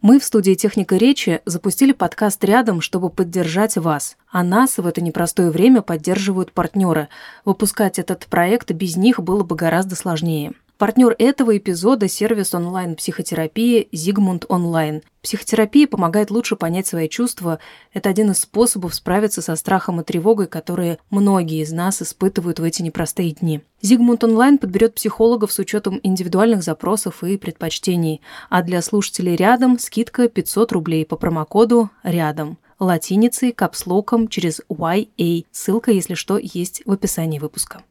Мы в студии «Техника речи» запустили подкаст «Рядом», чтобы поддержать вас. А нас в это непростое время поддерживают партнеры. Выпускать этот проект без них было бы гораздо сложнее. Партнер этого эпизода – сервис онлайн-психотерапии «Зигмунд Онлайн». Психотерапия помогает лучше понять свои чувства. Это один из способов справиться со страхом и тревогой, которые многие из нас испытывают в эти непростые дни. «Зигмунд Онлайн» подберет психологов с учетом индивидуальных запросов и предпочтений. А для слушателей рядом скидка 500 рублей по промокоду «Рядом» латиницей, капслоком через YA. Ссылка, если что, есть в описании выпуска.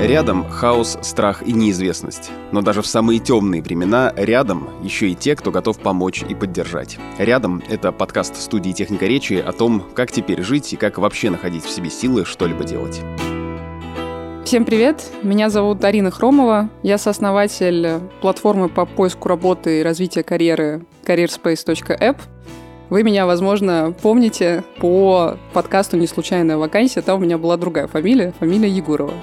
Рядом хаос, страх и неизвестность. Но даже в самые темные времена рядом еще и те, кто готов помочь и поддержать. Рядом — это подкаст студии «Техника речи» о том, как теперь жить и как вообще находить в себе силы что-либо делать. Всем привет! Меня зовут Арина Хромова. Я сооснователь платформы по поиску работы и развития карьеры careerspace.app. Вы меня, возможно, помните по подкасту «Не случайная вакансия». Там у меня была другая фамилия, фамилия Егорова.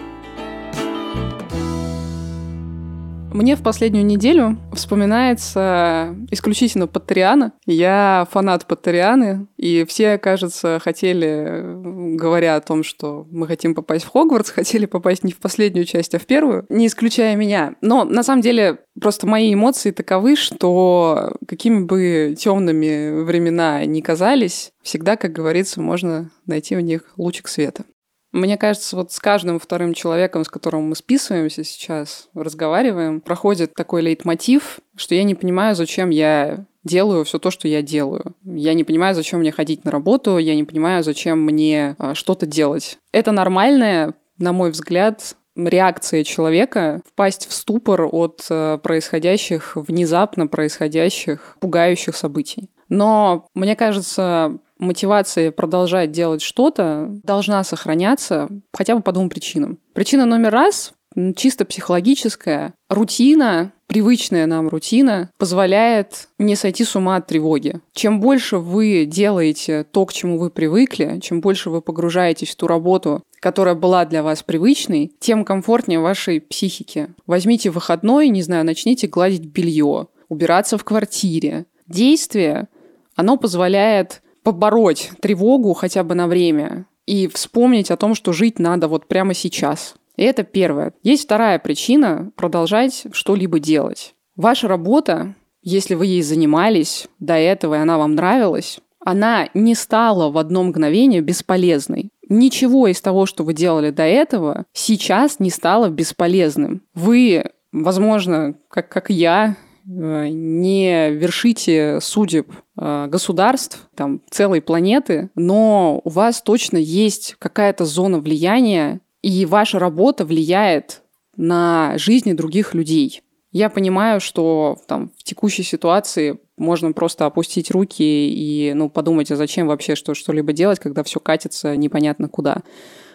Мне в последнюю неделю вспоминается исключительно Патриана. Я фанат Патрианы, и все, кажется, хотели, говоря о том, что мы хотим попасть в Хогвартс, хотели попасть не в последнюю часть, а в первую, не исключая меня. Но на самом деле просто мои эмоции таковы, что какими бы темными времена ни казались, всегда, как говорится, можно найти в них лучик света. Мне кажется, вот с каждым вторым человеком, с которым мы списываемся сейчас, разговариваем, проходит такой лейтмотив, что я не понимаю, зачем я делаю все то, что я делаю. Я не понимаю, зачем мне ходить на работу, я не понимаю, зачем мне а, что-то делать. Это нормальная, на мой взгляд, реакция человека впасть в ступор от э, происходящих, внезапно происходящих, пугающих событий. Но мне кажется, мотивация продолжать делать что-то должна сохраняться хотя бы по двум причинам. Причина номер раз чисто психологическая. Рутина, привычная нам рутина, позволяет не сойти с ума от тревоги. Чем больше вы делаете то, к чему вы привыкли, чем больше вы погружаетесь в ту работу, которая была для вас привычной, тем комфортнее вашей психике. Возьмите выходной, не знаю, начните гладить белье, убираться в квартире. Действие, оно позволяет побороть тревогу хотя бы на время и вспомнить о том, что жить надо вот прямо сейчас. И это первое. Есть вторая причина продолжать что-либо делать. Ваша работа, если вы ей занимались до этого, и она вам нравилась, она не стала в одно мгновение бесполезной. Ничего из того, что вы делали до этого, сейчас не стало бесполезным. Вы, возможно, как, как я, не вершите судеб э, государств, там, целой планеты, но у вас точно есть какая-то зона влияния, и ваша работа влияет на жизни других людей. Я понимаю, что там, в текущей ситуации можно просто опустить руки и ну, подумать, а зачем вообще что- что-либо делать, когда все катится непонятно куда.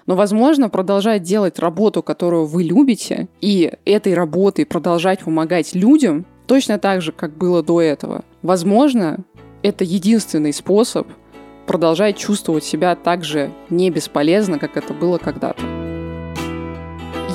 Но, возможно, продолжать делать работу, которую вы любите, и этой работой продолжать помогать людям, Точно так же, как было до этого. Возможно, это единственный способ продолжать чувствовать себя так же не бесполезно, как это было когда-то.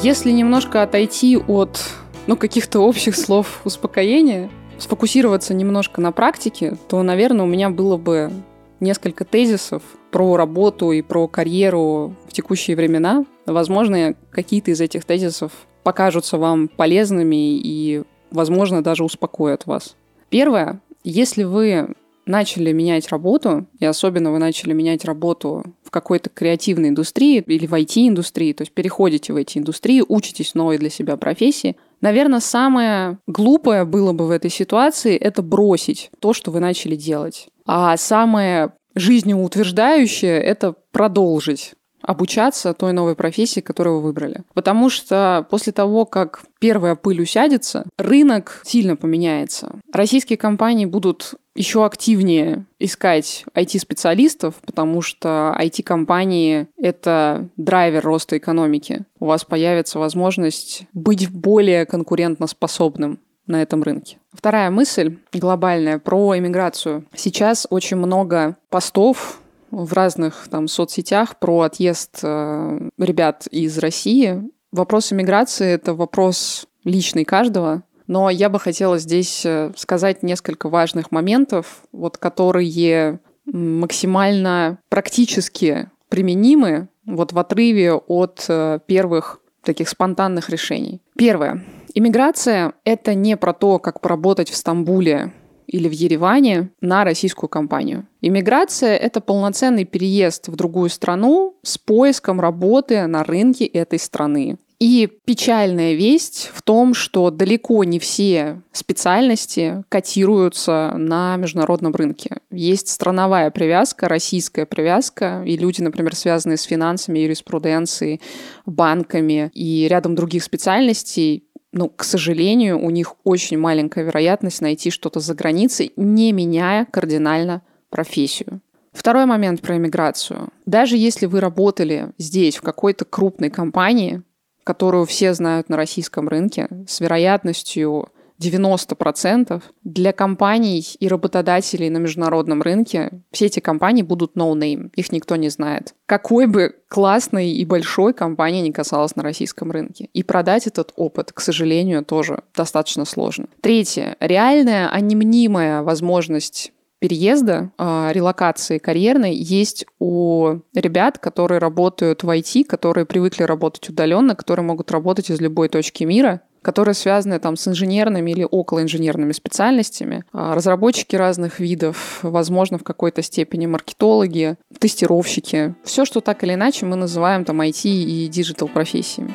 Если немножко отойти от ну, каких-то общих слов успокоения, сфокусироваться немножко на практике, то, наверное, у меня было бы несколько тезисов про работу и про карьеру в текущие времена. Возможно, какие-то из этих тезисов покажутся вам полезными и возможно, даже успокоят вас. Первое, если вы начали менять работу, и особенно вы начали менять работу в какой-то креативной индустрии или в IT-индустрии, то есть переходите в эти индустрии, учитесь новой для себя профессии, наверное, самое глупое было бы в этой ситуации – это бросить то, что вы начали делать. А самое жизнеутверждающее – это продолжить обучаться той новой профессии, которую вы выбрали. Потому что после того, как первая пыль усядется, рынок сильно поменяется. Российские компании будут еще активнее искать IT-специалистов, потому что IT-компании — это драйвер роста экономики. У вас появится возможность быть более конкурентоспособным на этом рынке. Вторая мысль глобальная про иммиграцию. Сейчас очень много постов в разных там соцсетях про отъезд э, ребят из России. Вопрос иммиграции — это вопрос личный каждого, но я бы хотела здесь э, сказать несколько важных моментов, вот, которые максимально практически применимы вот в отрыве от э, первых таких спонтанных решений. Первое. Иммиграция — это не про то, как поработать в Стамбуле или в Ереване на российскую компанию. Иммиграция — это полноценный переезд в другую страну с поиском работы на рынке этой страны. И печальная весть в том, что далеко не все специальности котируются на международном рынке. Есть страновая привязка, российская привязка, и люди, например, связанные с финансами, юриспруденцией, банками и рядом других специальностей, ну, к сожалению, у них очень маленькая вероятность найти что-то за границей, не меняя кардинально профессию. Второй момент про иммиграцию. Даже если вы работали здесь, в какой-то крупной компании, которую все знают на российском рынке, с вероятностью 90% для компаний и работодателей на международном рынке все эти компании будут no-name, их никто не знает. Какой бы классной и большой компании не касалась на российском рынке. И продать этот опыт, к сожалению, тоже достаточно сложно. Третье. Реальная, а не мнимая возможность переезда, э, релокации карьерной есть у ребят, которые работают в IT, которые привыкли работать удаленно, которые могут работать из любой точки мира, которые связаны там с инженерными или околоинженерными специальностями, а, разработчики разных видов, возможно, в какой-то степени маркетологи, тестировщики. Все, что так или иначе мы называем там IT и digital профессиями.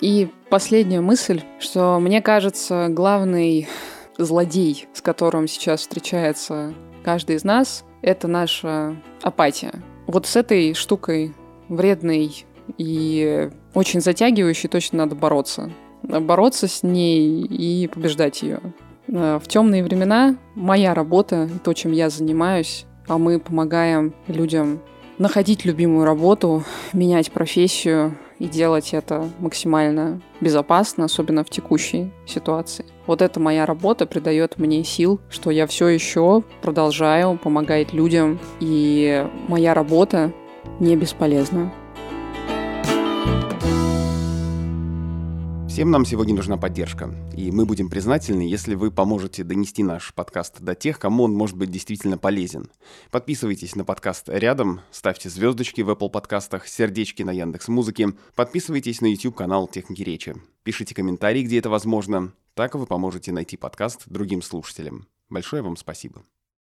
И последняя мысль, что мне кажется, главный злодей, с которым сейчас встречается каждый из нас, это наша апатия. Вот с этой штукой вредной и очень затягивающей точно надо бороться. Бороться с ней и побеждать ее. В темные времена моя работа, то, чем я занимаюсь, а мы помогаем людям находить любимую работу, менять профессию, и делать это максимально безопасно, особенно в текущей ситуации. Вот эта моя работа придает мне сил, что я все еще продолжаю помогать людям, и моя работа не бесполезна. Всем нам сегодня нужна поддержка, и мы будем признательны, если вы поможете донести наш подкаст до тех, кому он может быть действительно полезен. Подписывайтесь на подкаст рядом, ставьте звездочки в Apple подкастах, сердечки на Яндекс Музыке, подписывайтесь на YouTube канал Техники речи, пишите комментарии, где это возможно, так вы поможете найти подкаст другим слушателям. Большое вам спасибо.